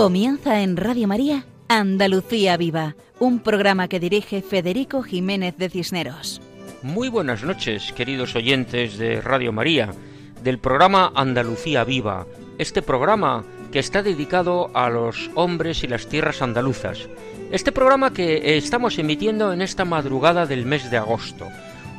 Comienza en Radio María Andalucía Viva, un programa que dirige Federico Jiménez de Cisneros. Muy buenas noches, queridos oyentes de Radio María, del programa Andalucía Viva, este programa que está dedicado a los hombres y las tierras andaluzas. Este programa que estamos emitiendo en esta madrugada del mes de agosto.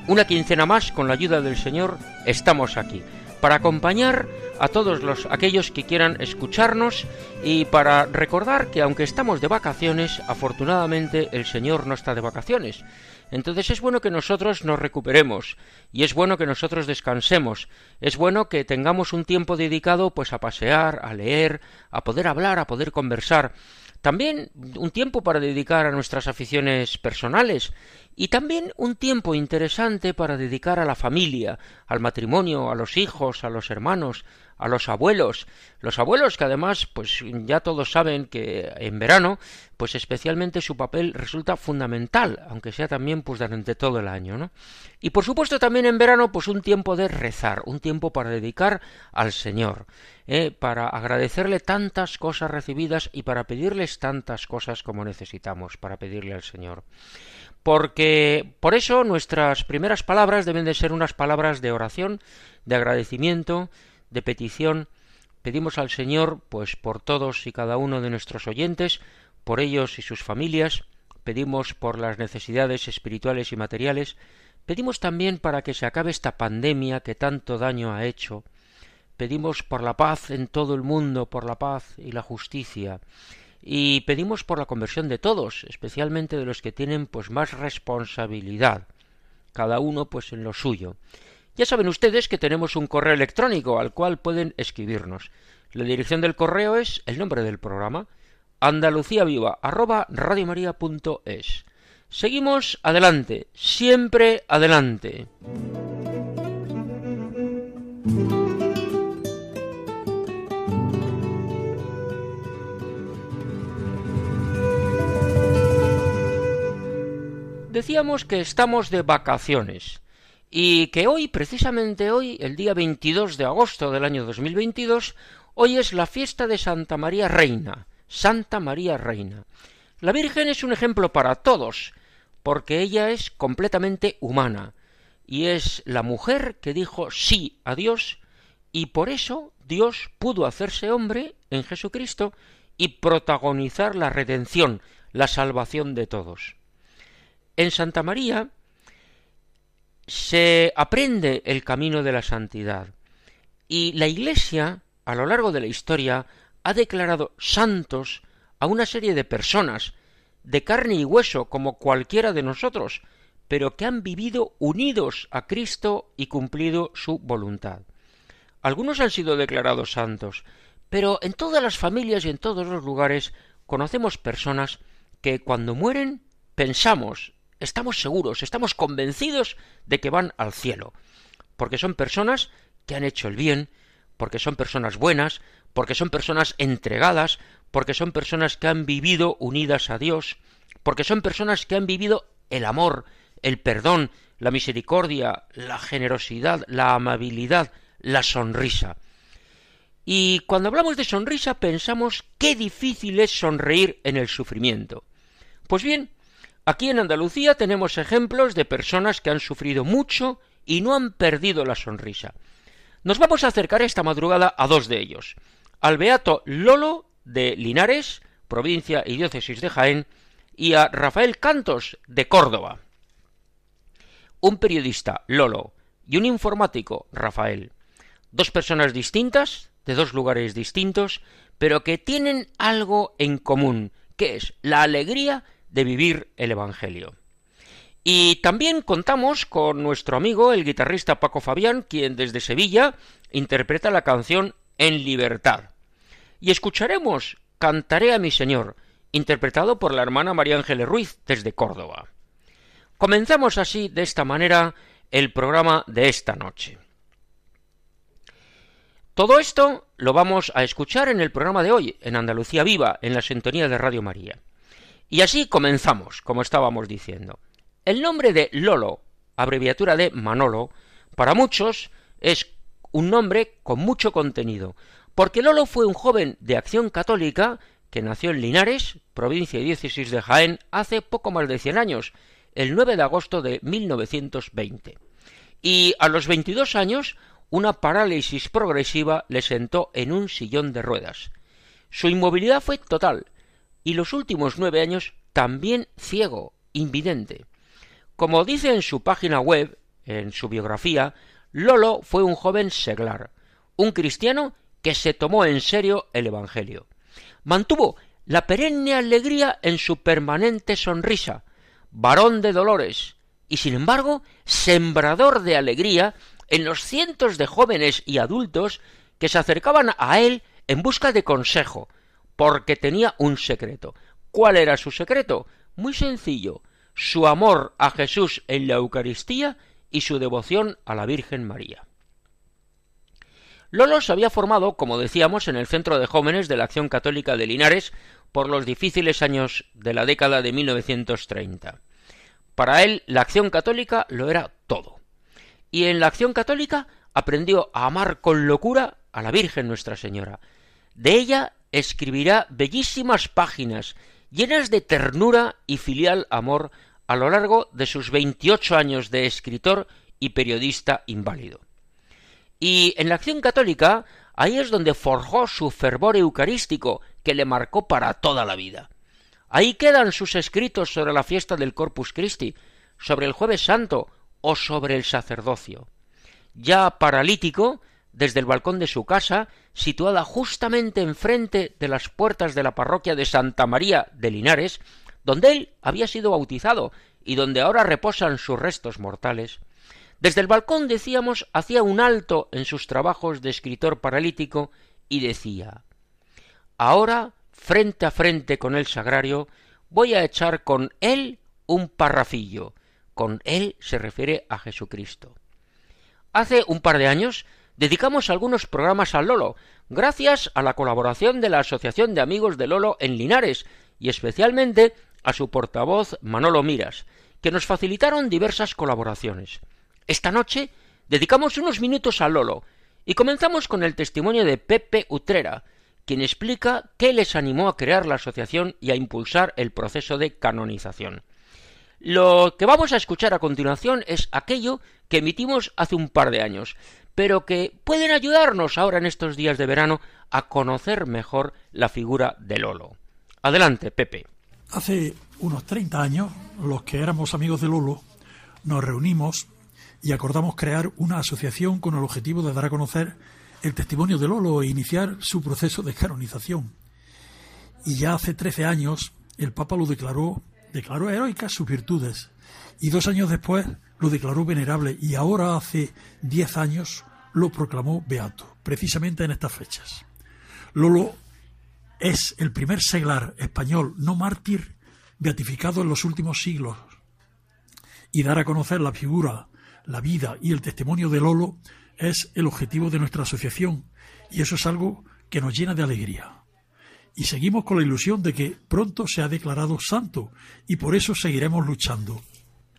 Una quincena más, con la ayuda del Señor, estamos aquí para acompañar a todos los aquellos que quieran escucharnos y para recordar que aunque estamos de vacaciones, afortunadamente el Señor no está de vacaciones. Entonces es bueno que nosotros nos recuperemos y es bueno que nosotros descansemos, es bueno que tengamos un tiempo dedicado pues a pasear, a leer, a poder hablar, a poder conversar. También un tiempo para dedicar a nuestras aficiones personales y también un tiempo interesante para dedicar a la familia, al matrimonio, a los hijos, a los hermanos, a los abuelos, los abuelos que además pues ya todos saben que en verano pues especialmente su papel resulta fundamental, aunque sea también pues durante todo el año, ¿no? Y por supuesto también en verano pues un tiempo de rezar, un tiempo para dedicar al Señor, ¿eh? para agradecerle tantas cosas recibidas y para pedirles tantas cosas como necesitamos para pedirle al Señor porque por eso nuestras primeras palabras deben de ser unas palabras de oración, de agradecimiento, de petición. Pedimos al Señor, pues por todos y cada uno de nuestros oyentes, por ellos y sus familias, pedimos por las necesidades espirituales y materiales, pedimos también para que se acabe esta pandemia que tanto daño ha hecho, pedimos por la paz en todo el mundo, por la paz y la justicia, y pedimos por la conversión de todos, especialmente de los que tienen pues más responsabilidad, cada uno pues en lo suyo. Ya saben ustedes que tenemos un correo electrónico al cual pueden escribirnos. La dirección del correo es el nombre del programa andaluciaviva@radiomaria.es. Seguimos adelante, siempre adelante. Decíamos que estamos de vacaciones y que hoy, precisamente hoy, el día 22 de agosto del año 2022, hoy es la fiesta de Santa María Reina, Santa María Reina. La Virgen es un ejemplo para todos, porque ella es completamente humana, y es la mujer que dijo sí a Dios, y por eso Dios pudo hacerse hombre en Jesucristo y protagonizar la redención, la salvación de todos. En Santa María se aprende el camino de la santidad y la Iglesia, a lo largo de la historia, ha declarado santos a una serie de personas de carne y hueso como cualquiera de nosotros, pero que han vivido unidos a Cristo y cumplido su voluntad. Algunos han sido declarados santos, pero en todas las familias y en todos los lugares conocemos personas que cuando mueren pensamos estamos seguros, estamos convencidos de que van al cielo, porque son personas que han hecho el bien, porque son personas buenas, porque son personas entregadas, porque son personas que han vivido unidas a Dios, porque son personas que han vivido el amor, el perdón, la misericordia, la generosidad, la amabilidad, la sonrisa. Y cuando hablamos de sonrisa pensamos qué difícil es sonreír en el sufrimiento. Pues bien, Aquí en Andalucía tenemos ejemplos de personas que han sufrido mucho y no han perdido la sonrisa. Nos vamos a acercar esta madrugada a dos de ellos. Al beato Lolo de Linares, provincia y diócesis de Jaén, y a Rafael Cantos de Córdoba. Un periodista, Lolo, y un informático, Rafael. Dos personas distintas, de dos lugares distintos, pero que tienen algo en común, que es la alegría de vivir el Evangelio. Y también contamos con nuestro amigo, el guitarrista Paco Fabián, quien desde Sevilla interpreta la canción En libertad. Y escucharemos Cantaré a mi Señor, interpretado por la hermana María Ángeles Ruiz desde Córdoba. Comenzamos así, de esta manera, el programa de esta noche. Todo esto lo vamos a escuchar en el programa de hoy, en Andalucía Viva, en la sintonía de Radio María. Y así comenzamos, como estábamos diciendo. El nombre de Lolo, abreviatura de Manolo, para muchos es un nombre con mucho contenido, porque Lolo fue un joven de acción católica que nació en Linares, provincia y diócesis de Jaén, hace poco más de cien años, el 9 de agosto de 1920. Y a los 22 años, una parálisis progresiva le sentó en un sillón de ruedas. Su inmovilidad fue total, y los últimos nueve años también ciego, invidente. Como dice en su página web, en su biografía, Lolo fue un joven seglar, un cristiano que se tomó en serio el Evangelio. Mantuvo la perenne alegría en su permanente sonrisa, varón de dolores, y sin embargo sembrador de alegría en los cientos de jóvenes y adultos que se acercaban a él en busca de consejo, porque tenía un secreto. ¿Cuál era su secreto? Muy sencillo, su amor a Jesús en la Eucaristía y su devoción a la Virgen María. Lolo se había formado, como decíamos, en el Centro de Jóvenes de la Acción Católica de Linares por los difíciles años de la década de 1930. Para él, la acción católica lo era todo. Y en la acción católica aprendió a amar con locura a la Virgen Nuestra Señora. De ella escribirá bellísimas páginas llenas de ternura y filial amor a lo largo de sus veintiocho años de escritor y periodista inválido. Y en la acción católica, ahí es donde forjó su fervor eucarístico que le marcó para toda la vida. Ahí quedan sus escritos sobre la fiesta del Corpus Christi, sobre el jueves santo o sobre el sacerdocio. Ya paralítico, desde el balcón de su casa, situada justamente enfrente de las puertas de la parroquia de Santa María de Linares, donde él había sido bautizado y donde ahora reposan sus restos mortales, desde el balcón, decíamos, hacía un alto en sus trabajos de escritor paralítico y decía Ahora, frente a frente con el sagrario, voy a echar con él un parrafillo. Con él se refiere a Jesucristo. Hace un par de años dedicamos algunos programas al Lolo, gracias a la colaboración de la Asociación de Amigos de Lolo en Linares y especialmente a su portavoz Manolo Miras, que nos facilitaron diversas colaboraciones. Esta noche dedicamos unos minutos a Lolo y comenzamos con el testimonio de Pepe Utrera, quien explica qué les animó a crear la asociación y a impulsar el proceso de canonización. Lo que vamos a escuchar a continuación es aquello que emitimos hace un par de años, pero que pueden ayudarnos ahora en estos días de verano a conocer mejor la figura de Lolo. Adelante, Pepe. Hace unos 30 años, los que éramos amigos de Lolo, nos reunimos y acordamos crear una asociación con el objetivo de dar a conocer el testimonio de Lolo e iniciar su proceso de canonización. Y ya hace trece años el Papa lo declaró, declaró heroicas sus virtudes, y dos años después lo declaró venerable, y ahora hace diez años lo proclamó beato, precisamente en estas fechas. Lolo es el primer seglar español no mártir beatificado en los últimos siglos, y dar a conocer la figura la vida y el testimonio de Lolo es el objetivo de nuestra asociación y eso es algo que nos llena de alegría. Y seguimos con la ilusión de que pronto se ha declarado santo y por eso seguiremos luchando.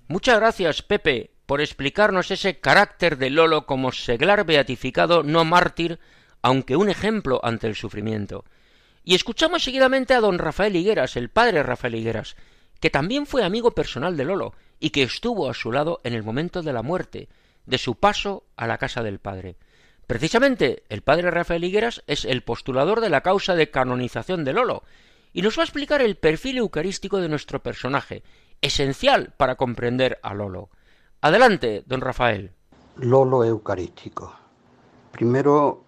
Muchas gracias, Pepe, por explicarnos ese carácter de Lolo como seglar beatificado no mártir, aunque un ejemplo ante el sufrimiento. Y escuchamos seguidamente a don Rafael Higueras, el padre Rafael Higueras, que también fue amigo personal de Lolo y que estuvo a su lado en el momento de la muerte, de su paso a la casa del Padre. Precisamente el Padre Rafael Higueras es el postulador de la causa de canonización de Lolo, y nos va a explicar el perfil eucarístico de nuestro personaje, esencial para comprender a Lolo. Adelante, don Rafael. Lolo eucarístico. Primero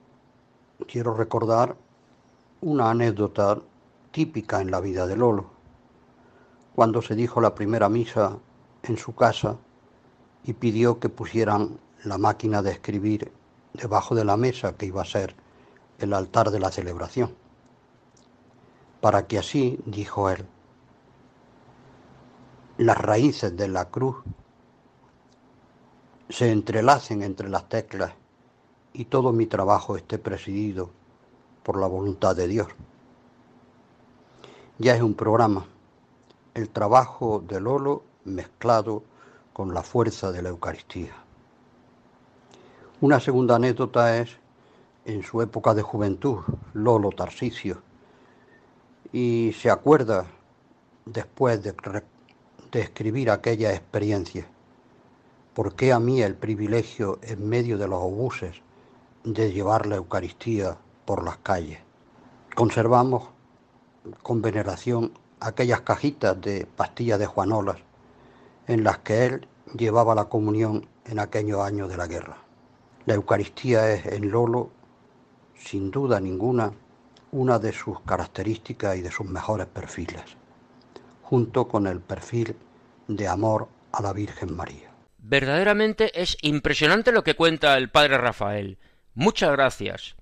quiero recordar una anécdota típica en la vida de Lolo. Cuando se dijo la primera misa en su casa y pidió que pusieran la máquina de escribir debajo de la mesa que iba a ser el altar de la celebración, para que así, dijo él, las raíces de la cruz se entrelacen entre las teclas y todo mi trabajo esté presidido por la voluntad de Dios. Ya es un programa, el trabajo de Lolo mezclado con la fuerza de la Eucaristía. Una segunda anécdota es en su época de juventud, Lolo Tarsicio, y se acuerda después de, escribir aquella experiencia. ¿Por qué a mí el privilegio en medio de los obuses de llevar la Eucaristía por las calles? Conservamos con veneración aquellas cajitas de pastillas de Juanolas en las que él llevaba la comunión en aquellos años de la guerra. La Eucaristía es en Lolo, sin duda ninguna, una de sus características y de sus mejores perfiles, junto con el perfil de amor a la Virgen María. Verdaderamente es impresionante lo que cuenta el padre Rafael. Muchas gracias.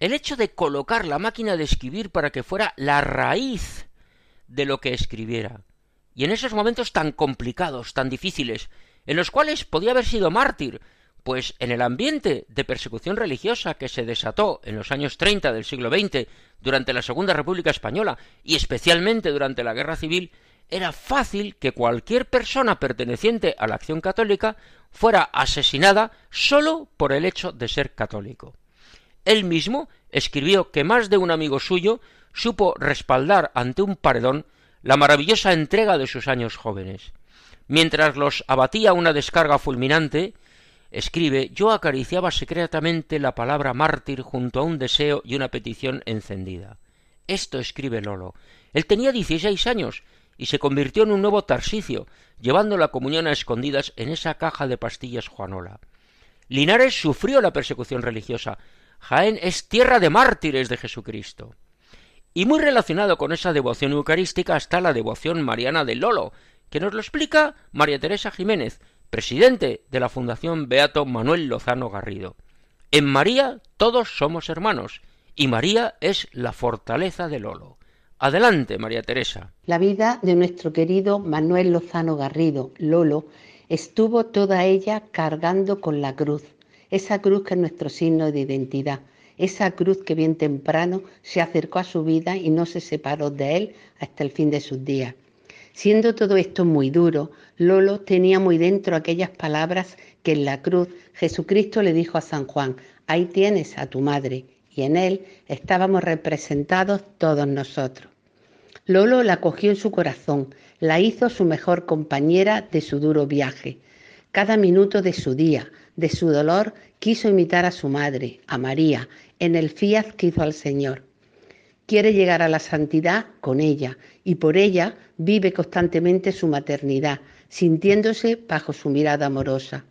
El hecho de colocar la máquina de escribir para que fuera la raíz de lo que escribiera. Y en esos momentos tan complicados, tan difíciles, en los cuales podía haber sido mártir, pues en el ambiente de persecución religiosa que se desató en los años 30 del siglo XX durante la Segunda República Española y especialmente durante la Guerra Civil, era fácil que cualquier persona perteneciente a la acción católica fuera asesinada sólo por el hecho de ser católico. Él mismo escribió que más de un amigo suyo supo respaldar ante un paredón la maravillosa entrega de sus años jóvenes. Mientras los abatía una descarga fulminante, escribe yo acariciaba secretamente la palabra mártir junto a un deseo y una petición encendida. Esto escribe Lolo. Él tenía dieciséis años y se convirtió en un nuevo Tarsicio, llevando la comunión a escondidas en esa caja de pastillas Juanola. Linares sufrió la persecución religiosa. Jaén es tierra de mártires de Jesucristo. Y muy relacionado con esa devoción eucarística está la devoción mariana de Lolo, que nos lo explica María Teresa Jiménez, presidente de la Fundación Beato Manuel Lozano Garrido. En María todos somos hermanos, y María es la fortaleza de Lolo. Adelante, María Teresa. La vida de nuestro querido Manuel Lozano Garrido, Lolo, estuvo toda ella cargando con la cruz, esa cruz que es nuestro signo de identidad, esa cruz que bien temprano se acercó a su vida y no se separó de él hasta el fin de sus días. Siendo todo esto muy duro, Lolo tenía muy dentro aquellas palabras que en la cruz Jesucristo le dijo a San Juan, ahí tienes a tu madre, y en él estábamos representados todos nosotros. Lolo la cogió en su corazón, la hizo su mejor compañera de su duro viaje. Cada minuto de su día, de su dolor, quiso imitar a su madre, a María, en el fiat que hizo al Señor. Quiere llegar a la santidad con ella y por ella vive constantemente su maternidad, sintiéndose bajo su mirada amorosa.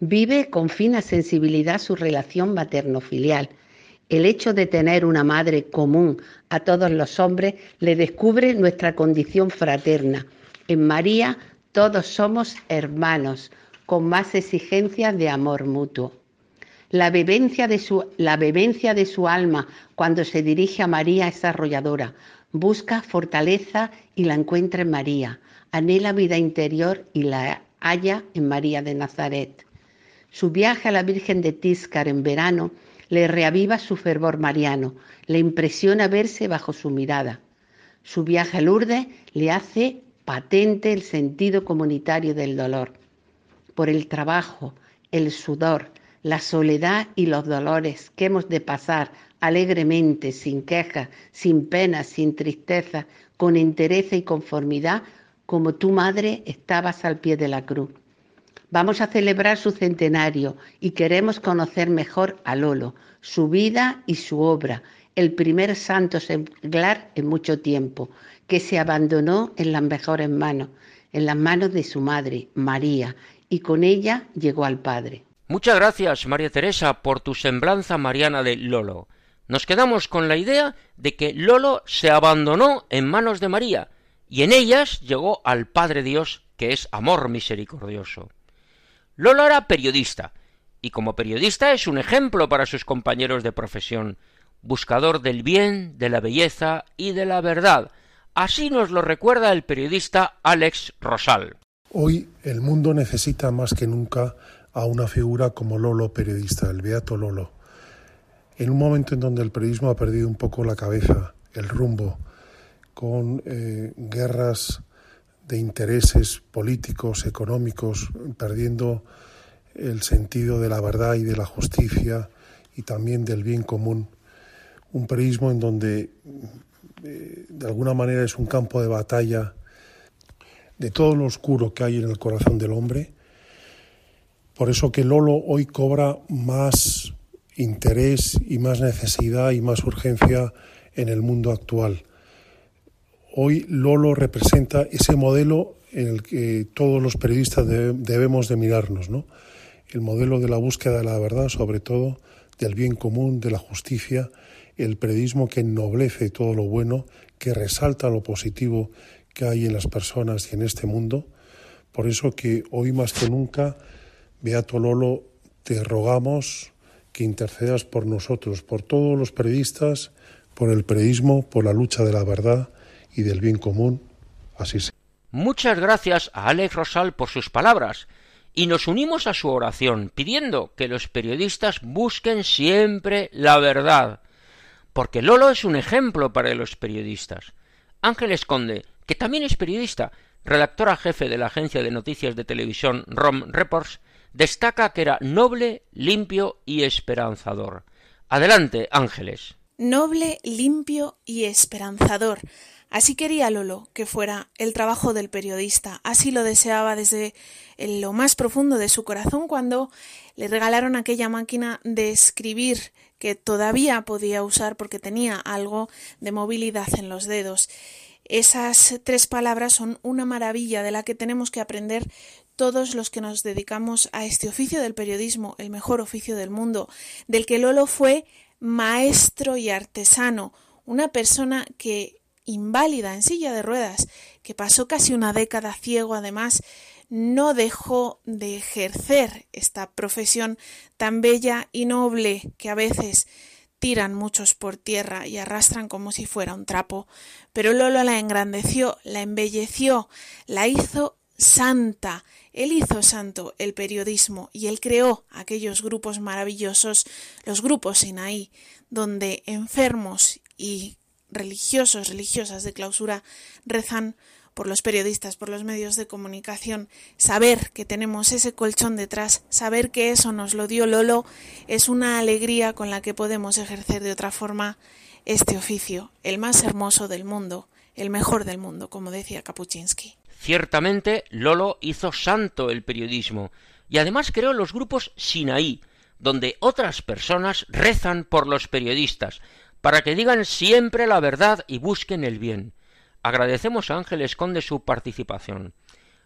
Vive con fina sensibilidad su relación materno-filial. El hecho de tener una madre común a todos los hombres le descubre nuestra condición fraterna. En María todos somos hermanos, con más exigencias de amor mutuo. La vivencia, de su, la de su alma cuando se dirige a María es arrolladora. Busca fortaleza y la encuentra en María. Anhela vida interior y la halla en María de Nazaret. Su viaje a la Virgen de Tiscar en verano le reaviva su fervor mariano, le impresiona verse bajo su mirada. Su viaje a Lourdes le hace patente el sentido comunitario del dolor. Por el trabajo, el sudor, la soledad y los dolores que hemos de pasar alegremente, sin quejas, sin penas, sin tristeza, con entereza y conformidad, como tu madre estabas al pie de la cruz. Vamos a celebrar su centenario y queremos conocer mejor a Lolo, su vida y su obra, el primer santo seglar en mucho tiempo, que se abandonó en las mejores manos, en las manos de su madre, María, y con ella llegó al Padre. Muchas gracias, María Teresa, por tu semblanza mariana de Lolo. Nos quedamos con la idea de que Lolo se abandonó en manos de María, y en ellas llegó al Padre Dios, que es amor misericordioso. Lolo era periodista, y como periodista es un ejemplo para sus compañeros de profesión, buscador del bien, de la belleza y de la verdad. Así nos lo recuerda el periodista Alex Rosal. Hoy el mundo necesita más que nunca a una figura como Lolo, periodista, el Beato Lolo. En un momento en donde el periodismo ha perdido un poco la cabeza, el rumbo, con eh, guerras de intereses políticos, económicos, perdiendo el sentido de la verdad y de la justicia y también del bien común. Un periodismo en donde eh, de alguna manera es un campo de batalla de todo lo oscuro que hay en el corazón del hombre. Por eso que Lolo hoy cobra más interés y más necesidad y más urgencia en el mundo actual. Hoy Lolo representa ese modelo en el que todos los periodistas debemos de mirarnos, ¿no? El modelo de la búsqueda de la verdad, sobre todo del bien común, de la justicia, el periodismo que ennoblece todo lo bueno, que resalta lo positivo que hay en las personas y en este mundo. Por eso que hoy más que nunca, Beato Lolo, te rogamos que intercedas por nosotros, por todos los periodistas, por el periodismo, por la lucha de la verdad y del bien común. Así sea. Muchas gracias a Alex Rosal por sus palabras y nos unimos a su oración pidiendo que los periodistas busquen siempre la verdad, porque Lolo es un ejemplo para los periodistas. Ángel Esconde, que también es periodista, redactora jefe de la agencia de noticias de televisión ROM Reports, destaca que era noble, limpio y esperanzador. Adelante, Ángeles. Noble, limpio y esperanzador. Así quería Lolo que fuera el trabajo del periodista, así lo deseaba desde lo más profundo de su corazón cuando le regalaron aquella máquina de escribir que todavía podía usar porque tenía algo de movilidad en los dedos. Esas tres palabras son una maravilla de la que tenemos que aprender todos los que nos dedicamos a este oficio del periodismo, el mejor oficio del mundo, del que Lolo fue maestro y artesano, una persona que inválida en silla de ruedas, que pasó casi una década ciego además, no dejó de ejercer esta profesión tan bella y noble que a veces tiran muchos por tierra y arrastran como si fuera un trapo, pero Lolo la engrandeció, la embelleció, la hizo santa, él hizo santo el periodismo y él creó aquellos grupos maravillosos, los grupos Sinaí, donde enfermos y religiosos, religiosas de clausura rezan por los periodistas, por los medios de comunicación, saber que tenemos ese colchón detrás, saber que eso nos lo dio Lolo, es una alegría con la que podemos ejercer de otra forma este oficio, el más hermoso del mundo, el mejor del mundo, como decía Kapuczynski. Ciertamente, Lolo hizo santo el periodismo y además creó los grupos Sinaí, donde otras personas rezan por los periodistas, para que digan siempre la verdad y busquen el bien. Agradecemos a Ángel Esconde su participación.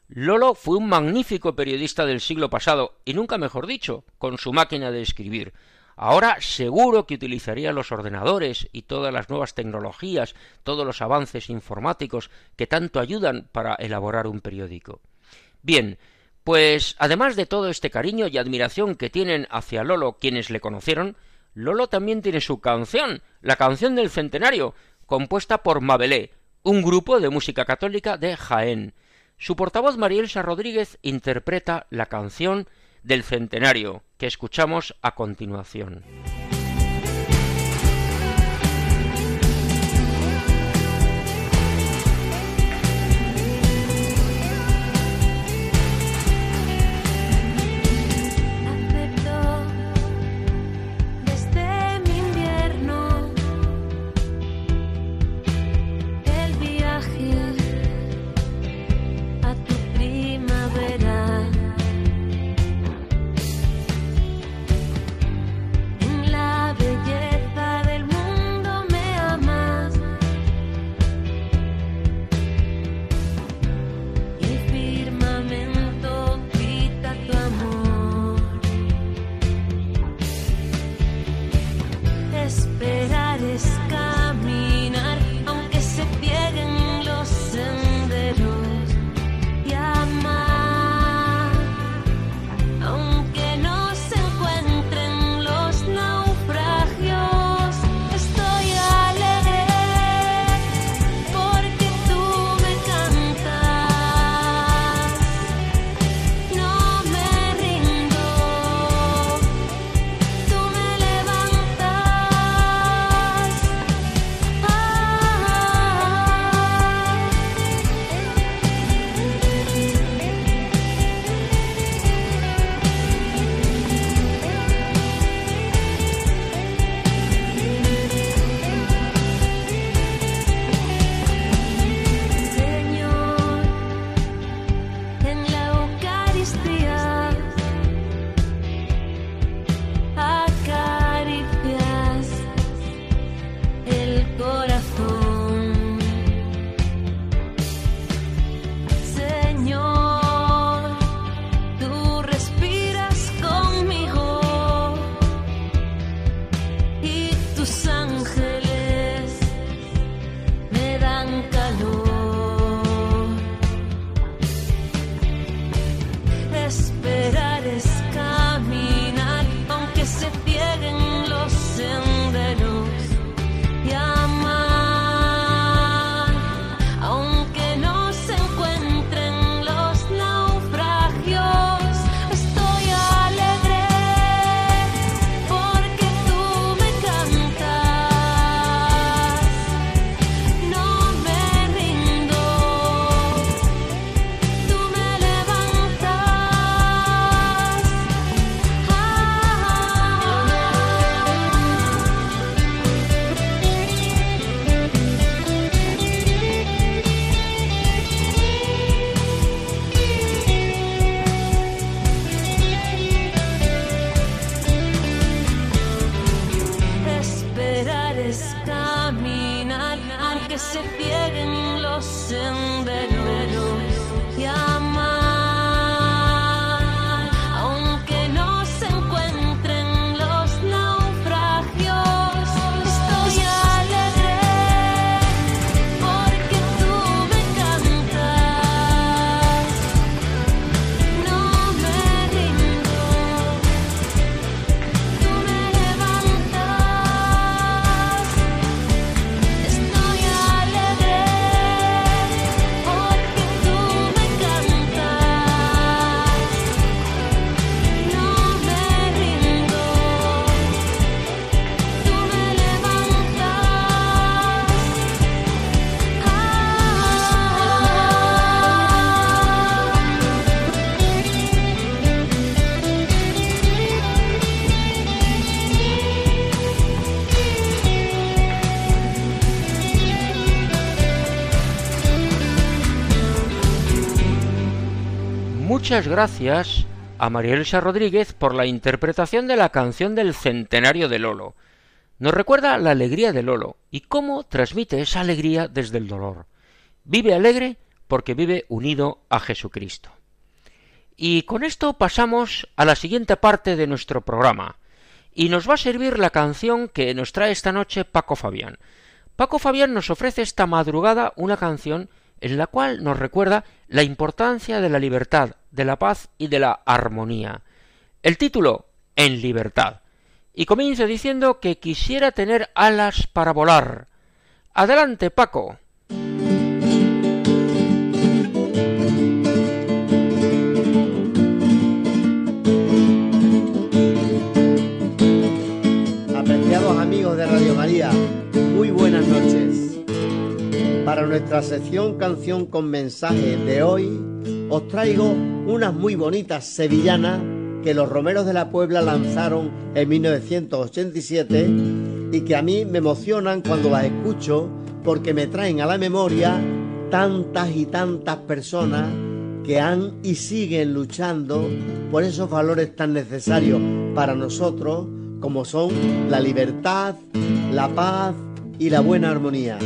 Lolo fue un magnífico periodista del siglo pasado, y nunca mejor dicho, con su máquina de escribir. Ahora seguro que utilizaría los ordenadores y todas las nuevas tecnologías, todos los avances informáticos que tanto ayudan para elaborar un periódico. Bien, pues además de todo este cariño y admiración que tienen hacia Lolo quienes le conocieron, Lolo también tiene su canción, la canción del centenario, compuesta por Mabelé, un grupo de música católica de Jaén. Su portavoz Marielsa Rodríguez interpreta la canción del centenario que escuchamos a continuación. Muchas gracias a María Elsa Rodríguez por la interpretación de la canción del centenario de Lolo. Nos recuerda la alegría de Lolo y cómo transmite esa alegría desde el dolor. Vive alegre porque vive unido a Jesucristo. Y con esto pasamos a la siguiente parte de nuestro programa, y nos va a servir la canción que nos trae esta noche Paco Fabián. Paco Fabián nos ofrece esta madrugada una canción en la cual nos recuerda la importancia de la libertad, de la paz y de la armonía. El título, En libertad. Y comienza diciendo que quisiera tener alas para volar. Adelante, Paco. Apreciados amigos de Radio María, muy buenas noches. Para nuestra sección Canción con Mensaje de hoy, os traigo unas muy bonitas sevillanas que los Romeros de la Puebla lanzaron en 1987 y que a mí me emocionan cuando las escucho porque me traen a la memoria tantas y tantas personas que han y siguen luchando por esos valores tan necesarios para nosotros como son la libertad, la paz y la buena armonía.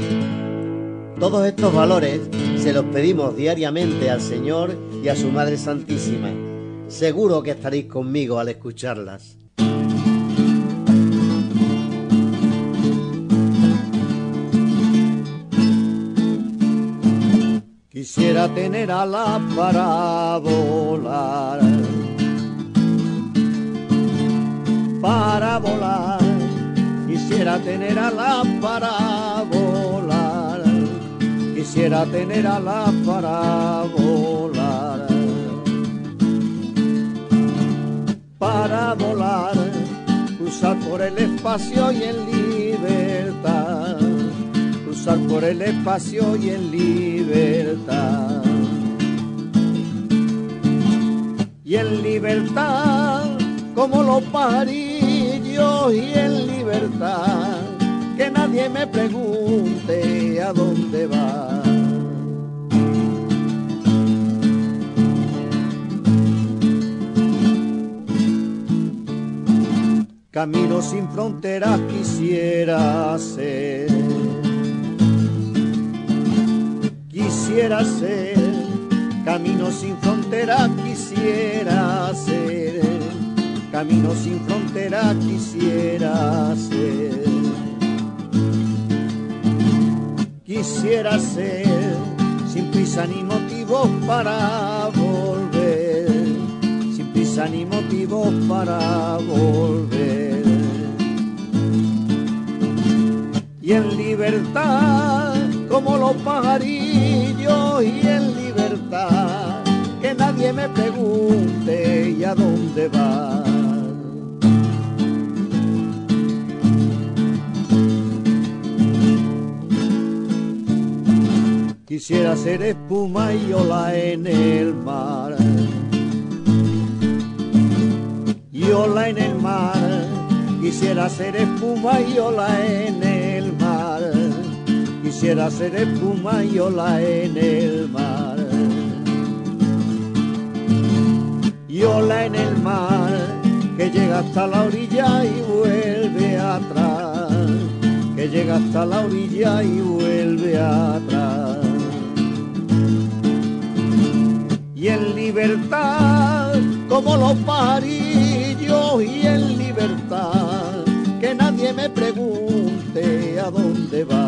Todos estos valores se los pedimos diariamente al Señor y a su Madre Santísima. Seguro que estaréis conmigo al escucharlas. Quisiera tener alas para volar, para volar. Quisiera tener alas para volar quisiera tener alas para volar. Para volar, cruzar por el espacio y en libertad. Cruzar por el espacio y en libertad. Y en libertad, como los parillos y en libertad que nadie me pregunte a dónde va. Camino sin fronteras quisiera ser. Quisiera ser. Camino sin fronteras quisiera ser. Camino sin fronteras quisiera ser. quisiera ser, sin prisa ni motivos para volver, sin prisa ni motivos para volver. Y en libertad, como los pajarillos, y en libertad, que nadie me pregunte y a dónde va Quisiera ser espuma y ola en el mar. Y ola en el mar. Quisiera ser espuma y ola en el mar. Quisiera ser espuma y ola en el mar. Y ola en el mar que llega hasta la orilla y vuelve atrás. Que llega hasta la orilla y vuelve atrás. y en libertad, como los parillos y en libertad, que nadie me pregunte a dónde va.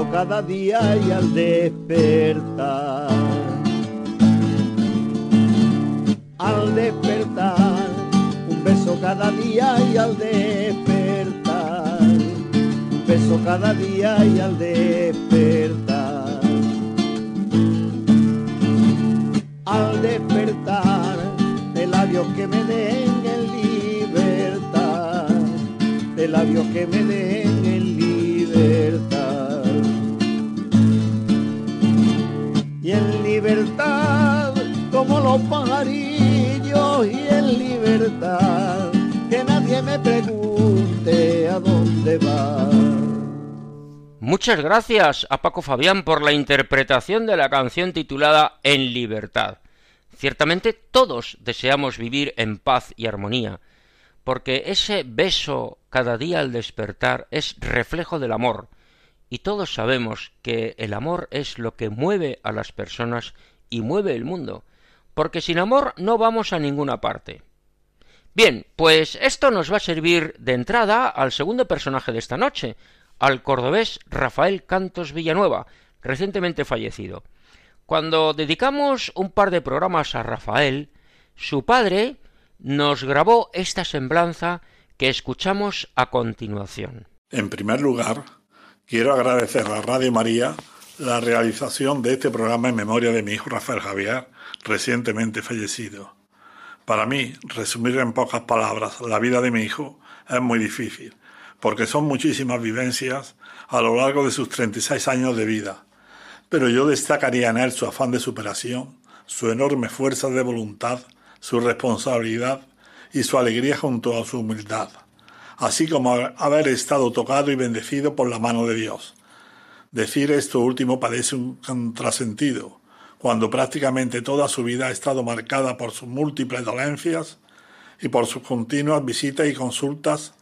Un beso cada día y al despertar. Al despertar, un beso cada día y al despertar beso cada día y al despertar. Al despertar, de labios que me den en libertad, de labios que me den como los pajarillos y en libertad, que nadie me pregunte a dónde va. Muchas gracias a Paco Fabián por la interpretación de la canción titulada En libertad. Ciertamente todos deseamos vivir en paz y armonía, porque ese beso cada día al despertar es reflejo del amor, y todos sabemos que el amor es lo que mueve a las personas y mueve el mundo, porque sin amor no vamos a ninguna parte. Bien, pues esto nos va a servir de entrada al segundo personaje de esta noche, al cordobés Rafael Cantos Villanueva, recientemente fallecido. Cuando dedicamos un par de programas a Rafael, su padre nos grabó esta semblanza que escuchamos a continuación. En primer lugar, quiero agradecer a Radio María la realización de este programa en memoria de mi hijo Rafael Javier, recientemente fallecido. Para mí, resumir en pocas palabras la vida de mi hijo es muy difícil, porque son muchísimas vivencias a lo largo de sus 36 años de vida. Pero yo destacaría en él su afán de superación, su enorme fuerza de voluntad, su responsabilidad y su alegría junto a su humildad, así como haber estado tocado y bendecido por la mano de Dios. Decir esto último parece un contrasentido, cuando prácticamente toda su vida ha estado marcada por sus múltiples dolencias y por sus continuas visitas y consultas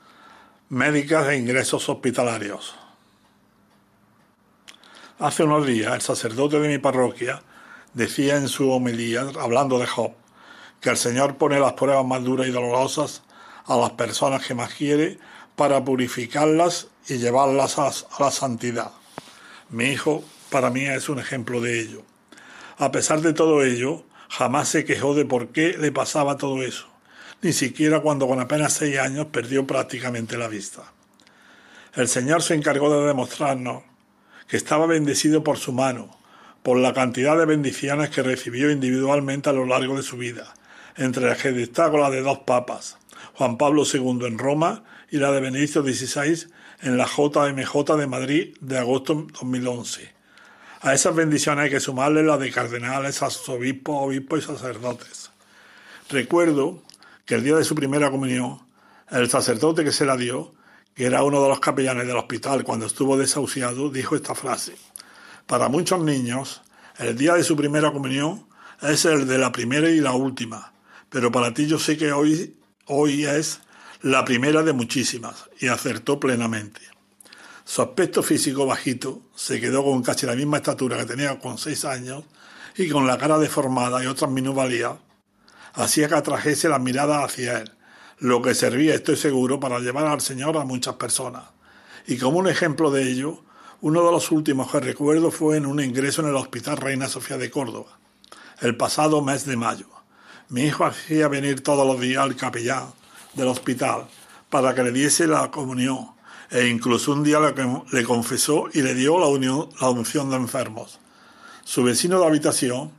médicas e ingresos hospitalarios. Hace unos días el sacerdote de mi parroquia decía en su homilía, hablando de Job, que el Señor pone las pruebas más duras y dolorosas a las personas que más quiere para purificarlas y llevarlas a, la santidad. Mi hijo para mí es un ejemplo de ello. A pesar de todo ello, jamás se quejó de por qué le pasaba todo eso, ni siquiera cuando con apenas seis años perdió prácticamente la vista. El Señor se encargó de demostrarnos que estaba bendecido por su mano, por la cantidad de bendiciones que recibió individualmente a lo largo de su vida, entre las que destaco la de dos papas, Juan Pablo II en Roma y la de Benedicto XVI en la JMJ de Madrid de agosto de 2011 a esas bendiciones hay que sumarle las de cardenales, arzobispos, obispos y sacerdotes. Recuerdo que el día de su primera comunión, el sacerdote que se la dio, que era uno de los capellanes del hospital cuando estuvo desahuciado, dijo esta frase. Para muchos niños, el día de su primera comunión es el de la primera y la última, pero para ti yo sé que hoy, hoy es la primera de muchísimas, y acertó plenamente. Su aspecto físico bajito se quedó con casi la misma estatura que tenía con seis años y con la cara deformada y otras minusvalías, hacía que atrajese la mirada hacia él, lo que servía, estoy seguro, para llevar al Señor a muchas personas. Y como un ejemplo de ello, uno de los últimos que recuerdo fue en un ingreso en el Hospital Reina Sofía de Córdoba, el pasado mes de mayo. Mi hijo hacía venir todos los días al capellán del hospital para que le diese la comunión e incluso un día le, confesó y le dio la, unión, la unción de enfermos. Su vecino de habitación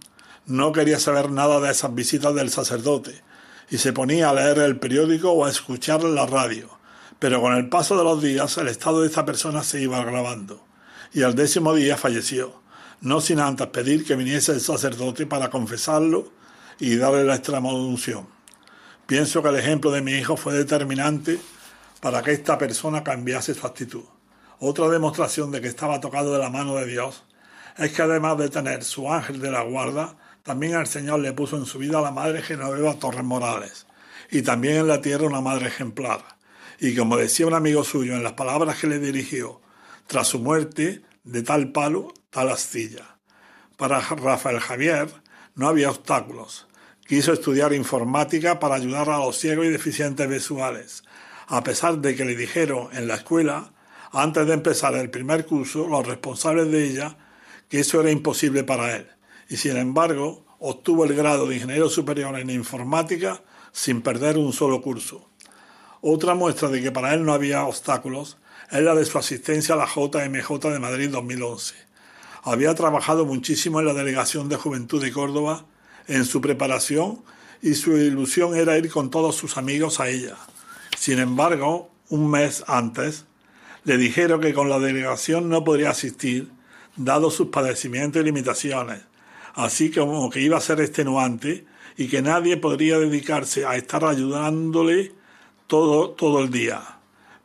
no quería saber nada de esas visitas del sacerdote y se ponía a leer el periódico o a escuchar la radio, pero con el paso de los días el estado de esta persona se iba agravando y al décimo día falleció, no sin antes pedir que viniese el sacerdote para confesarlo y darle la extrema unción. Pienso que el ejemplo de mi hijo fue determinante para que esta persona cambiase su actitud. Otra demostración de que estaba tocado de la mano de Dios es que además de tener su ángel de la guarda, también el Señor le puso en su vida a la Madre Genoveva Torres Morales y también en la tierra una madre ejemplar. Y como decía un amigo suyo en las palabras que le dirigió, tras su muerte, de tal palo, tal astilla. Para Rafael Javier no había obstáculos. Quiso estudiar informática para ayudar a los ciegos y deficientes visuales a pesar de que le dijeron en la escuela, antes de empezar el primer curso, los responsables de ella, que eso era imposible para él. Y sin embargo, obtuvo el grado de ingeniero superior en informática sin perder un solo curso. Otra muestra de que para él no había obstáculos es la de su asistencia a la JMJ de Madrid 2011. Había trabajado muchísimo en la Delegación de Juventud de Córdoba en su preparación y su ilusión era ir con todos sus amigos a ella. Sin embargo, un mes antes, le dijeron que con la delegación no podría asistir, dado sus padecimientos y limitaciones, así como que iba a ser extenuante y que nadie podría dedicarse a estar ayudándole todo, todo el día.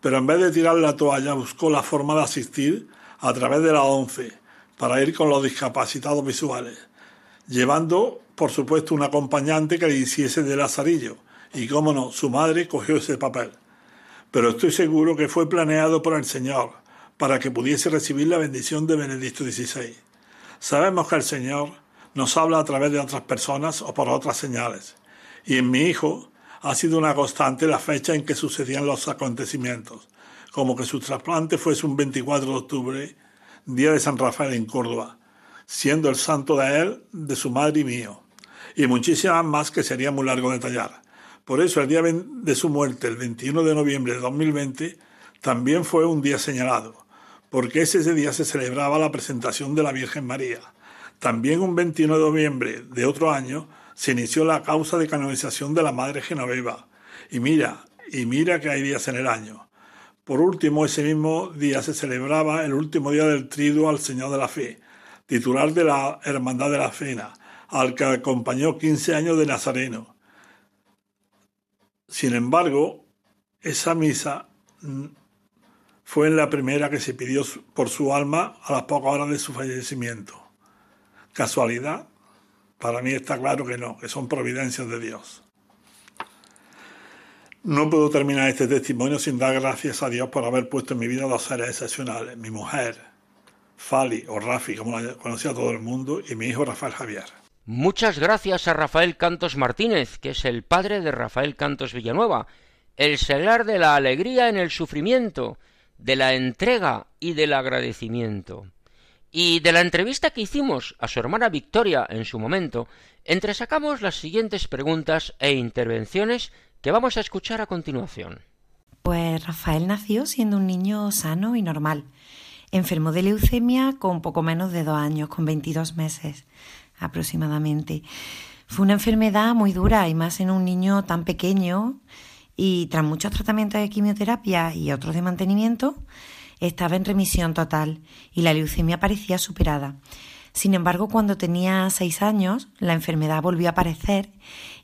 pero en vez de tirar la toalla buscó la forma de asistir a través de la ONCE para ir con los discapacitados visuales, llevando, por supuesto, un acompañante que le hiciese de lazarillo, y cómo no, su madre cogió ese papel. Pero estoy seguro que fue planeado por el Señor para que pudiese recibir la bendición de Benedicto XVI. Sabemos que el Señor nos habla a través de otras personas o por otras señales. Y en mi hijo ha sido una constante la fecha en que sucedían los acontecimientos, como que su trasplante fuese un 24 de octubre, día de San Rafael en Córdoba, siendo el santo de él, de su madre y mío, y muchísimas más que sería muy largo detallar. Por eso el día de su muerte, el 21 de noviembre de 2020, también fue un día señalado, porque ese día se celebraba la presentación de la Virgen María. También un 21 de noviembre de otro año se inició la causa de canonización de la Madre Genoveva. Y mira, y mira que hay días en el año. Por último, ese mismo día se celebraba el último día del triduo al Señor de la Fe, titular de la Hermandad de la Cena, al que acompañó 15 años de Nazareno. Sin embargo, esa misa fue la primera que se pidió por su alma a las pocas horas de su fallecimiento. ¿Casualidad? Para mí está claro que no, que son providencias de Dios. No puedo terminar este testimonio sin dar gracias a Dios por haber puesto en mi vida dos seres excepcionales, mi mujer, Fali o Rafi, como la conocía todo el mundo, y mi hijo Rafael Javier. Muchas gracias a Rafael Cantos Martínez, que es el padre de Rafael Cantos Villanueva, el seglar de la alegría en el sufrimiento, de la entrega y del agradecimiento. Y de la entrevista que hicimos a su hermana Victoria en su momento, entresacamos las siguientes preguntas e intervenciones que vamos a escuchar a continuación. Pues Rafael nació siendo un niño sano y normal. Enfermó de leucemia con poco menos de dos años, con 22 meses aproximadamente. Fue una enfermedad muy dura y más en un niño tan pequeño y tras muchos tratamientos de quimioterapia y otros de mantenimiento, estaba en remisión total y la leucemia parecía superada. Sin embargo, cuando tenía seis años, la enfermedad volvió a aparecer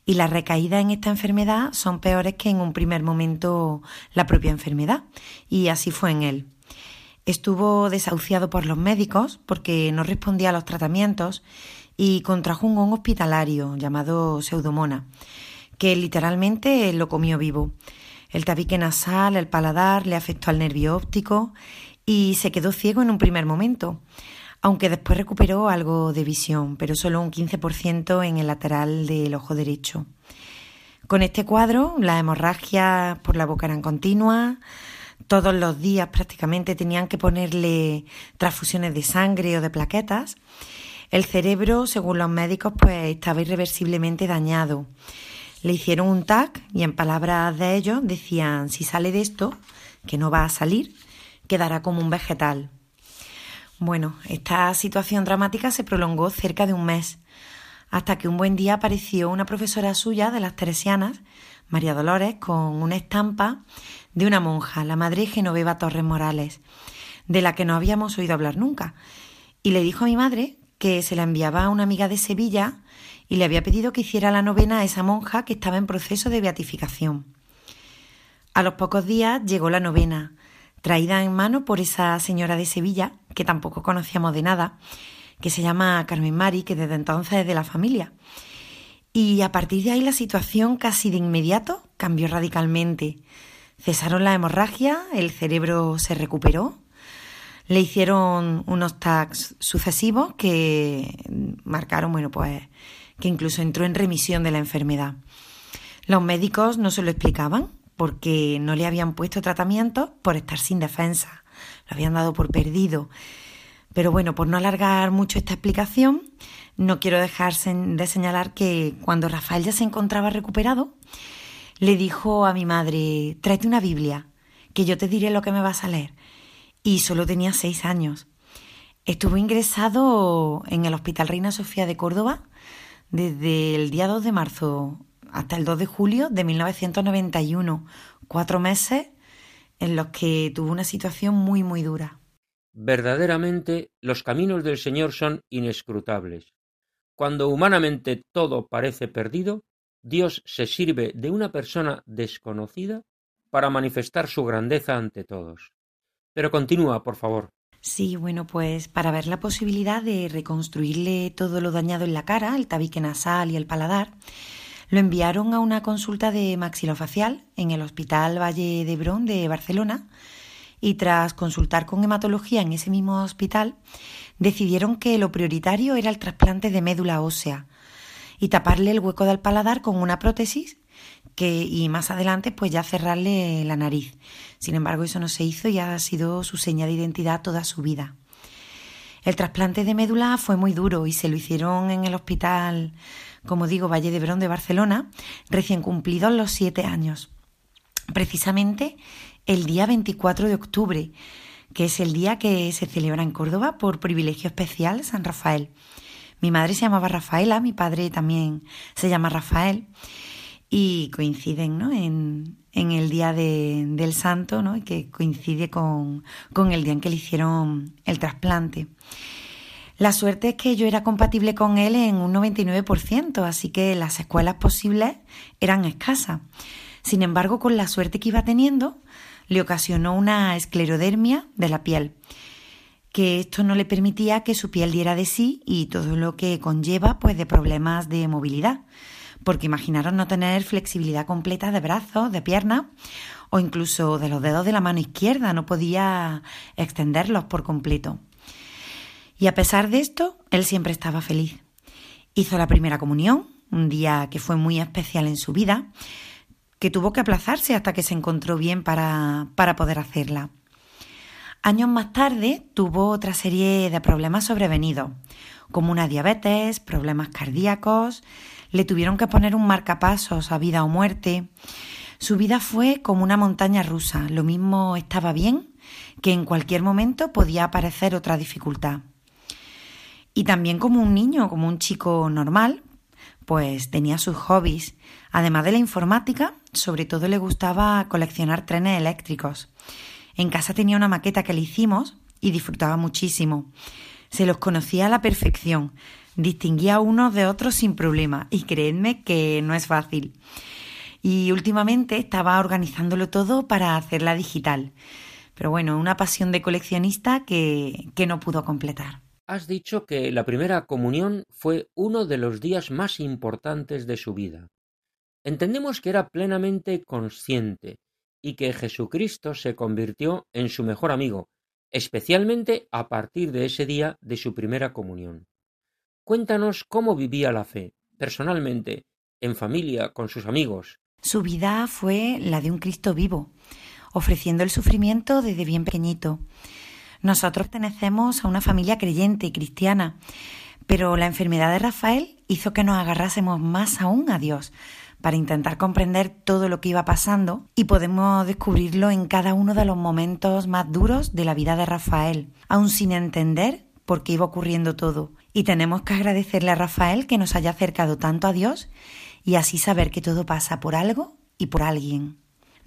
y las recaídas en esta enfermedad son peores que en un primer momento la propia enfermedad. Y así fue en él. Estuvo desahuciado por los médicos porque no respondía a los tratamientos y contrajo un hongo hospitalario llamado pseudomona, que literalmente lo comió vivo. El tabique nasal, el paladar, le afectó al nervio óptico y se quedó ciego en un primer momento, aunque después recuperó algo de visión, pero solo un 15% en el lateral del ojo derecho. Con este cuadro, las hemorragias por la boca eran continuas, todos los días prácticamente tenían que ponerle transfusiones de sangre o de plaquetas. El cerebro, según los médicos, pues estaba irreversiblemente dañado le hicieron un tag y en palabras de ellos decían, si sale de esto, que no va a salir, quedará como un vegetal. Bueno, esta situación dramática se prolongó cerca de un mes, hasta que un buen día apareció una profesora suya de las Teresianas, María Dolores, con una estampa de una monja, la Madre Genoveva Torres Morales, de la que no habíamos oído hablar nunca, y le dijo a mi madre que se la enviaba a una amiga de Sevilla y le había pedido que hiciera la novena a esa monja que estaba en proceso de beatificación. A los pocos días llegó la novena, traída en mano por esa señora de Sevilla, que tampoco conocíamos de nada, que se llama Carmen Mari, que desde entonces es de la familia. Y a partir de ahí la situación casi de inmediato cambió radicalmente. Cesaron la hemorragia, el cerebro se recuperó, le hicieron unos tags sucesivos que marcaron, bueno, pues que incluso entró en remisión de la enfermedad. Los médicos no se lo explicaban porque no le habían puesto tratamiento por estar sin defensa, lo habían dado por perdido. Pero bueno, por no alargar mucho esta explicación, no quiero dejar de señalar que cuando Rafael ya se encontraba recuperado, le dijo a mi madre, tráete una Biblia, que yo te diré lo que me vas a leer. Y solo tenía seis años. Estuvo ingresado en el Hospital Reina Sofía de Córdoba desde el día 2 de marzo hasta el 2 de julio de 1991, cuatro meses en los que tuvo una situación muy, muy dura. Verdaderamente los caminos del Señor son inescrutables. Cuando humanamente todo parece perdido, Dios se sirve de una persona desconocida para manifestar su grandeza ante todos. Pero continúa, por favor. Sí, bueno, pues para ver la posibilidad de reconstruirle todo lo dañado en la cara, el tabique nasal y el paladar, lo enviaron a una consulta de maxilofacial en el Hospital Valle de Brón de Barcelona y tras consultar con hematología en ese mismo hospital, decidieron que lo prioritario era el trasplante de médula ósea y taparle el hueco del paladar con una prótesis y más adelante pues ya cerrarle la nariz. Sin embargo, eso no se hizo y ha sido su seña de identidad toda su vida. El trasplante de médula fue muy duro y se lo hicieron en el hospital, como digo, Valle de Brón de Barcelona, recién cumplidos los siete años. Precisamente el día 24 de octubre, que es el día que se celebra en Córdoba por privilegio especial San Rafael. Mi madre se llamaba Rafaela, mi padre también se llama Rafael y coinciden ¿no? en, en el día de, del santo, ¿no? que coincide con, con el día en que le hicieron el trasplante. La suerte es que yo era compatible con él en un 99%, así que las escuelas posibles eran escasas. Sin embargo, con la suerte que iba teniendo, le ocasionó una esclerodermia de la piel, que esto no le permitía que su piel diera de sí y todo lo que conlleva pues de problemas de movilidad porque imaginaros no tener flexibilidad completa de brazos, de piernas o incluso de los dedos de la mano izquierda, no podía extenderlos por completo. Y a pesar de esto, él siempre estaba feliz. Hizo la primera comunión, un día que fue muy especial en su vida, que tuvo que aplazarse hasta que se encontró bien para, para poder hacerla. Años más tarde tuvo otra serie de problemas sobrevenidos, como una diabetes, problemas cardíacos, le tuvieron que poner un marcapasos a vida o muerte. Su vida fue como una montaña rusa, lo mismo estaba bien que en cualquier momento podía aparecer otra dificultad. Y también como un niño, como un chico normal, pues tenía sus hobbies. Además de la informática, sobre todo le gustaba coleccionar trenes eléctricos. En casa tenía una maqueta que le hicimos y disfrutaba muchísimo. Se los conocía a la perfección, distinguía unos de otros sin problema y creedme que no es fácil. Y últimamente estaba organizándolo todo para hacerla digital. Pero bueno, una pasión de coleccionista que, que no pudo completar. Has dicho que la primera comunión fue uno de los días más importantes de su vida. Entendemos que era plenamente consciente y que Jesucristo se convirtió en su mejor amigo, especialmente a partir de ese día de su primera comunión. Cuéntanos cómo vivía la fe, personalmente, en familia, con sus amigos. Su vida fue la de un Cristo vivo, ofreciendo el sufrimiento desde bien pequeñito. Nosotros pertenecemos a una familia creyente y cristiana, pero la enfermedad de Rafael hizo que nos agarrásemos más aún a Dios para intentar comprender todo lo que iba pasando y podemos descubrirlo en cada uno de los momentos más duros de la vida de Rafael, aun sin entender por qué iba ocurriendo todo. Y tenemos que agradecerle a Rafael que nos haya acercado tanto a Dios y así saber que todo pasa por algo y por alguien.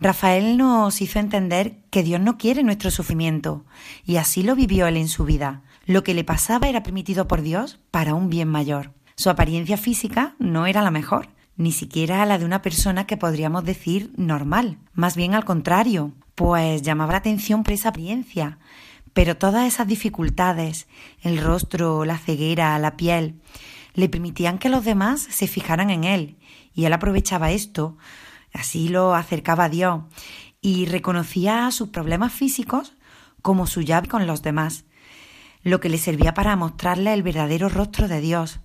Rafael nos hizo entender que Dios no quiere nuestro sufrimiento, y así lo vivió él en su vida. Lo que le pasaba era permitido por Dios para un bien mayor. Su apariencia física no era la mejor, ni siquiera la de una persona que podríamos decir normal, más bien al contrario, pues llamaba la atención por esa apariencia, pero todas esas dificultades, el rostro, la ceguera, la piel, le permitían que los demás se fijaran en él, y él aprovechaba esto, así lo acercaba a Dios, y reconocía sus problemas físicos como su llave con los demás, lo que le servía para mostrarle el verdadero rostro de Dios,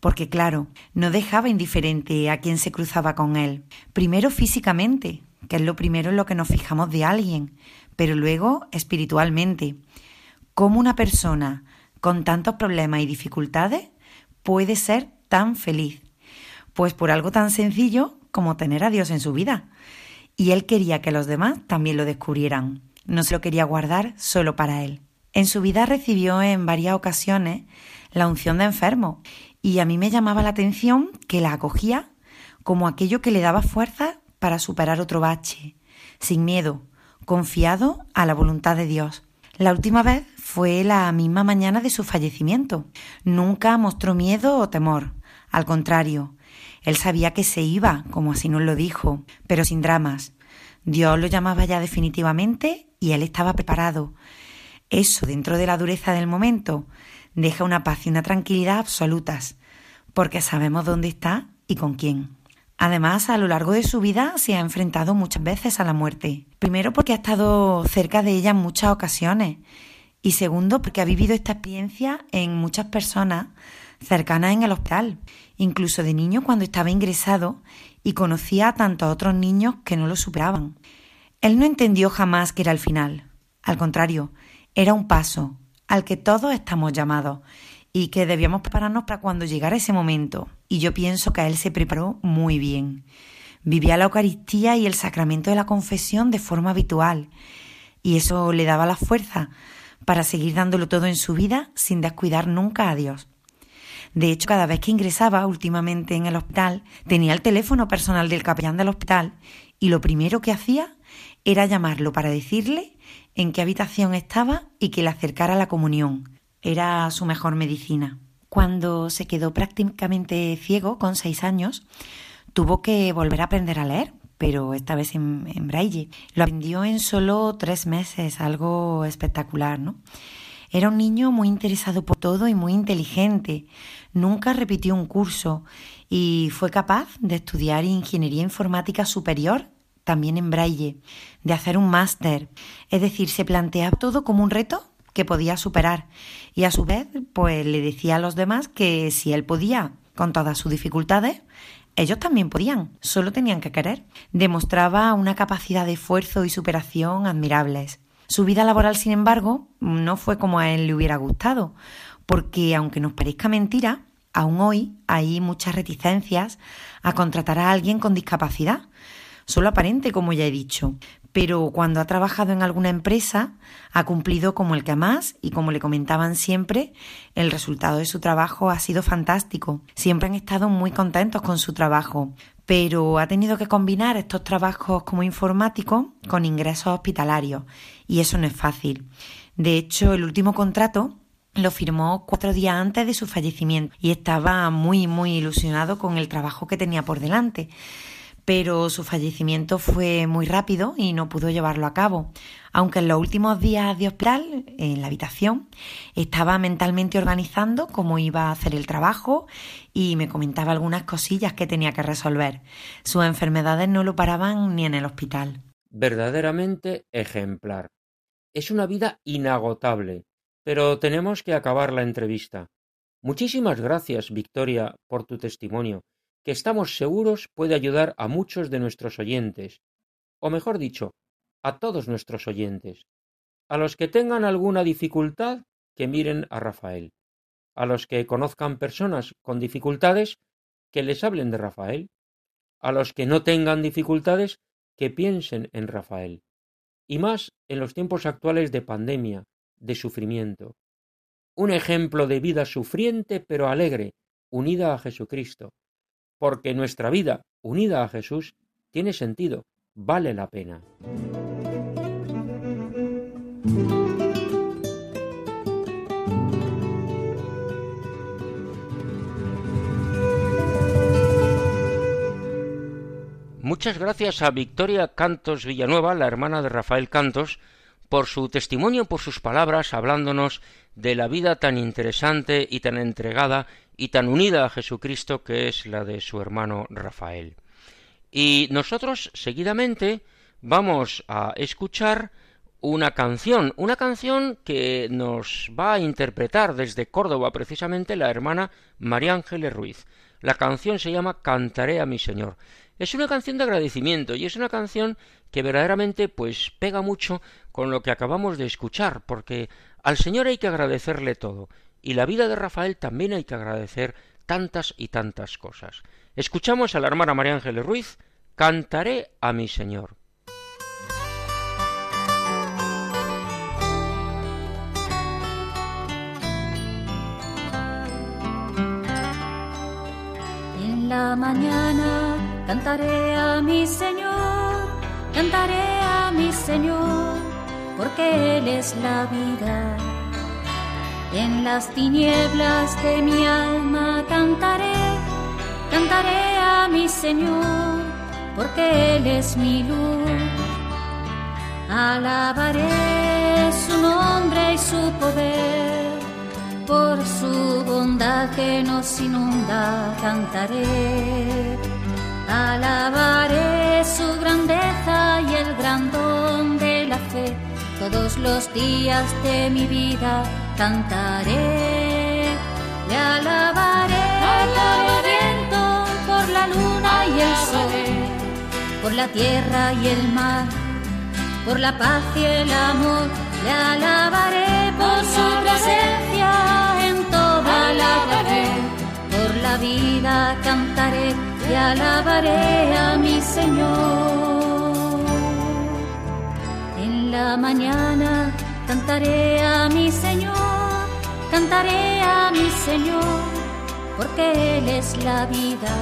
porque claro, no dejaba indiferente a quien se cruzaba con él, primero físicamente, que es lo primero en lo que nos fijamos de alguien, pero luego espiritualmente. ¿Cómo una persona con tantos problemas y dificultades puede ser tan feliz? Pues por algo tan sencillo como tener a Dios en su vida. Y él quería que los demás también lo descubrieran. No se lo quería guardar solo para él. En su vida recibió en varias ocasiones la unción de enfermo y a mí me llamaba la atención que la acogía como aquello que le daba fuerza para superar otro bache, sin miedo, confiado a la voluntad de Dios. La última vez fue la misma mañana de su fallecimiento. Nunca mostró miedo o temor. Al contrario, él sabía que se iba, como así nos lo dijo, pero sin dramas. Dios lo llamaba ya definitivamente y él estaba preparado. Eso, dentro de la dureza del momento, deja una paz y una tranquilidad absolutas, porque sabemos dónde está y con quién. Además, a lo largo de su vida se ha enfrentado muchas veces a la muerte. Primero porque ha estado cerca de ella en muchas ocasiones y segundo porque ha vivido esta experiencia en muchas personas cercanas en el hospital, incluso de niño cuando estaba ingresado y conocía a tantos otros niños que no lo superaban. Él no entendió jamás que era el final. Al contrario, era un paso al que todos estamos llamados y que debíamos prepararnos para cuando llegara ese momento. Y yo pienso que él se preparó muy bien. Vivía la Eucaristía y el sacramento de la confesión de forma habitual, y eso le daba la fuerza para seguir dándolo todo en su vida sin descuidar nunca a Dios. De hecho, cada vez que ingresaba últimamente en el hospital, tenía el teléfono personal del capellán del hospital y lo primero que hacía era llamarlo para decirle en qué habitación estaba y que le acercara la comunión. Era su mejor medicina. Cuando se quedó prácticamente ciego, con seis años, tuvo que volver a aprender a leer, pero esta vez en, en braille. Lo aprendió en solo tres meses, algo espectacular, ¿no? Era un niño muy interesado por todo y muy inteligente. Nunca repitió un curso y fue capaz de estudiar ingeniería informática superior también en braille, de hacer un máster. Es decir, se planteaba todo como un reto que podía superar y a su vez pues le decía a los demás que si él podía con todas sus dificultades, ellos también podían, solo tenían que querer. Demostraba una capacidad de esfuerzo y superación admirables. Su vida laboral, sin embargo, no fue como a él le hubiera gustado, porque aunque nos parezca mentira, aún hoy hay muchas reticencias a contratar a alguien con discapacidad, solo aparente, como ya he dicho, pero cuando ha trabajado en alguna empresa ha cumplido como el que más y como le comentaban siempre, el resultado de su trabajo ha sido fantástico. Siempre han estado muy contentos con su trabajo, pero ha tenido que combinar estos trabajos como informático con ingresos hospitalarios y eso no es fácil. De hecho, el último contrato lo firmó cuatro días antes de su fallecimiento y estaba muy, muy ilusionado con el trabajo que tenía por delante. Pero su fallecimiento fue muy rápido y no pudo llevarlo a cabo. Aunque en los últimos días de hospital, en la habitación, estaba mentalmente organizando cómo iba a hacer el trabajo y me comentaba algunas cosillas que tenía que resolver. Sus enfermedades no lo paraban ni en el hospital. Verdaderamente ejemplar. Es una vida inagotable, pero tenemos que acabar la entrevista. Muchísimas gracias, Victoria, por tu testimonio, que estamos seguros puede ayudar a muchos de nuestros oyentes, o mejor dicho, a todos nuestros oyentes. A los que tengan alguna dificultad, que miren a Rafael. A los que conozcan personas con dificultades, que les hablen de Rafael. A los que no tengan dificultades, que piensen en Rafael. Y más en los tiempos actuales de pandemia, de sufrimiento. Un ejemplo de vida sufriente pero alegre, unida a Jesucristo. Porque nuestra vida, unida a Jesús, tiene sentido, vale la pena. Muchas gracias a Victoria Cantos Villanueva, la hermana de Rafael Cantos, por su testimonio, por sus palabras, hablándonos de la vida tan interesante y tan entregada y tan unida a Jesucristo que es la de su hermano Rafael. Y nosotros, seguidamente, vamos a escuchar una canción, una canción que nos va a interpretar desde Córdoba precisamente la hermana María Ángeles Ruiz. La canción se llama Cantaré a mi Señor. Es una canción de agradecimiento y es una canción que verdaderamente pues pega mucho con lo que acabamos de escuchar, porque al Señor hay que agradecerle todo, y la vida de Rafael también hay que agradecer tantas y tantas cosas. Escuchamos a la hermana María Ángeles Ruiz, Cantaré a mi Señor. En la mañana cantaré a mi Señor, cantaré a mi Señor, porque Él es la vida. En las tinieblas de mi alma cantaré, cantaré a mi Señor, porque Él es mi luz. Alabaré su nombre y su poder, por su bondad que nos inunda, cantaré. Alabaré su grandeza y el gran don de la fe, todos los días de mi vida cantaré. Le alabaré, por el viento, por la luna y el sol, por la tierra y el mar. Por la paz y el amor, le alabaré por su presencia en toda la red. Por la vida cantaré. Y alabaré a mi Señor. En la mañana cantaré a mi Señor, cantaré a mi Señor, porque Él es la vida.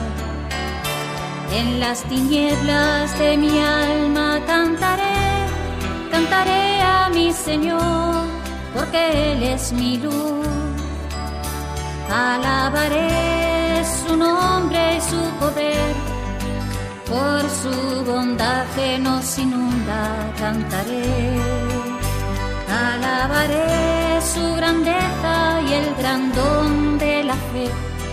En las tinieblas de mi alma cantaré cantaré a mi Señor, porque Él es mi luz. Alabaré su nombre y su poder, por su bondad que nos inunda, cantaré. Alabaré su grandeza y el gran don de la fe,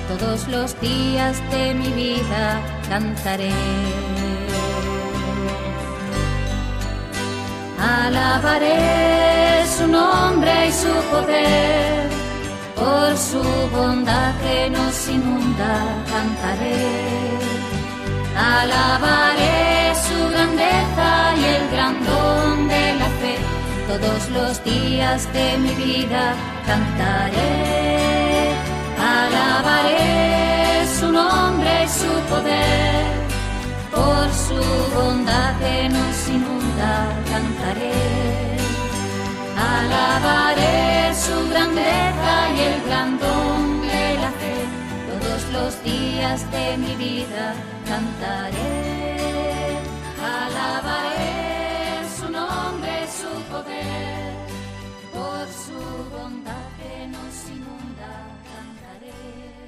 todos los días de mi vida cantaré. Alabaré su nombre y su poder, por su bondad que nos inunda, cantaré. Alabaré su grandeza y el gran don de la todos los días de mi vida cantaré. Alabaré su nombre y su poder, por su bondad que nos inunda, cantaré. Alabaré su grandeza y el gran don de la fe, todos los días de mi vida cantaré. Alabaré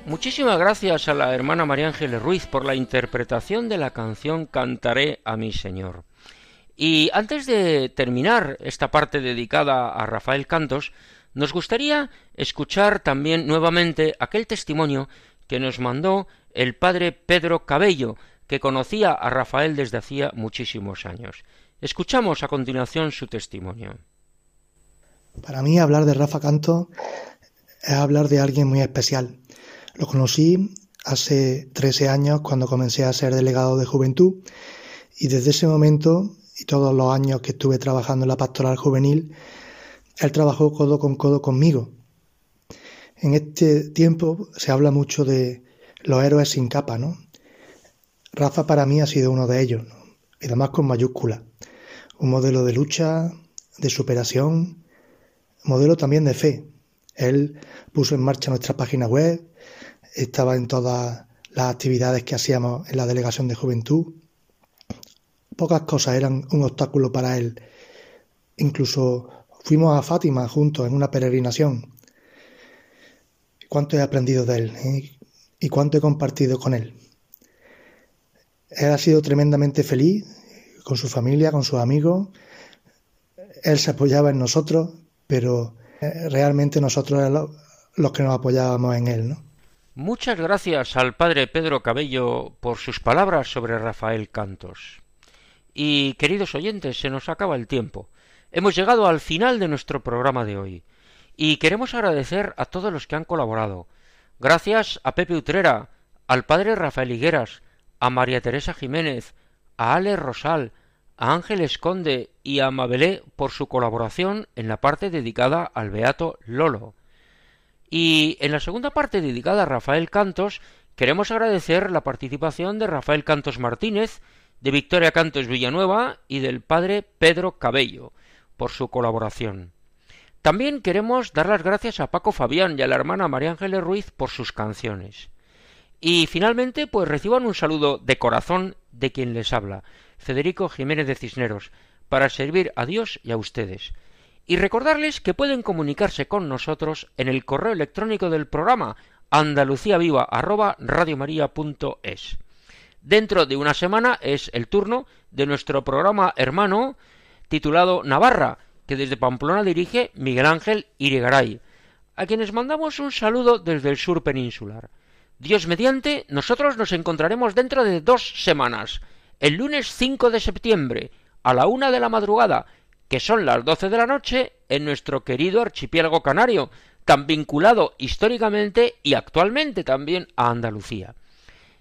Muchísimas gracias a la hermana María Ángeles Ruiz por la interpretación de la canción Cantaré a mi Señor. Y antes de terminar esta parte dedicada a Rafael Cantos, nos gustaría escuchar también nuevamente aquel testimonio que nos mandó el padre Pedro Cabello, que conocía a Rafael desde hacía muchísimos años. Escuchamos a continuación su testimonio. Para mí hablar de Rafa Cantos es hablar de alguien muy especial. Lo conocí hace 13 años cuando comencé a ser delegado de juventud y desde ese momento y todos los años que estuve trabajando en la pastoral juvenil, él trabajó codo con codo conmigo. En este tiempo se habla mucho de los héroes sin capa, ¿no? Rafa para mí ha sido uno de ellos, ¿no? y además con mayúscula. Un modelo de lucha, de superación, modelo también de fe. Él puso en marcha nuestra página web, estaba en todas las actividades que hacíamos en la delegación de juventud. Pocas cosas eran un obstáculo para él. Incluso fuimos a Fátima juntos en una peregrinación. ¿Cuánto he aprendido de él? eh? ¿Y cuánto he compartido con él? Él ha sido tremendamente feliz con su familia, con sus amigos. Él se apoyaba en nosotros, pero eh, realmente nosotros éramos los que nos apoyábamos en él, ¿no? Muchas gracias al padre Pedro Cabello por sus palabras sobre Rafael Cantos. Y queridos oyentes, se nos acaba el tiempo. Hemos llegado al final de nuestro programa de hoy y queremos agradecer a todos los que han colaborado. Gracias a Pepe Utrera, al padre Rafael Higueras, a María Teresa Jiménez, a Ale Rosal, a Ángel Esconde y a Mabelé por su colaboración en la parte dedicada al Beato Lolo. Y en la segunda parte dedicada a Rafael Cantos, queremos agradecer la participación de Rafael Cantos Martínez, de Victoria Cantos Villanueva y del padre Pedro Cabello por su colaboración. También queremos dar las gracias a Paco Fabián y a la hermana María Ángeles Ruiz por sus canciones. Y finalmente, pues reciban un saludo de corazón de quien les habla, Federico Jiménez de Cisneros, para servir a Dios y a ustedes. Y recordarles que pueden comunicarse con nosotros en el correo electrónico del programa andaluciaviva@radiomaria.es. Dentro de una semana es el turno de nuestro programa hermano titulado Navarra, que desde Pamplona dirige Miguel Ángel Irigaray, a quienes mandamos un saludo desde el sur peninsular. Dios mediante, nosotros nos encontraremos dentro de dos semanas, el lunes 5 de septiembre, a la una de la madrugada, que son las doce de la noche, en nuestro querido archipiélago canario, tan vinculado históricamente y actualmente también a Andalucía.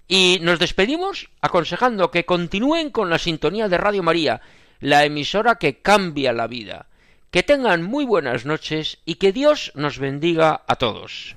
Y nos despedimos aconsejando que continúen con la sintonía de Radio María, la emisora que cambia la vida. Que tengan muy buenas noches y que Dios nos bendiga a todos.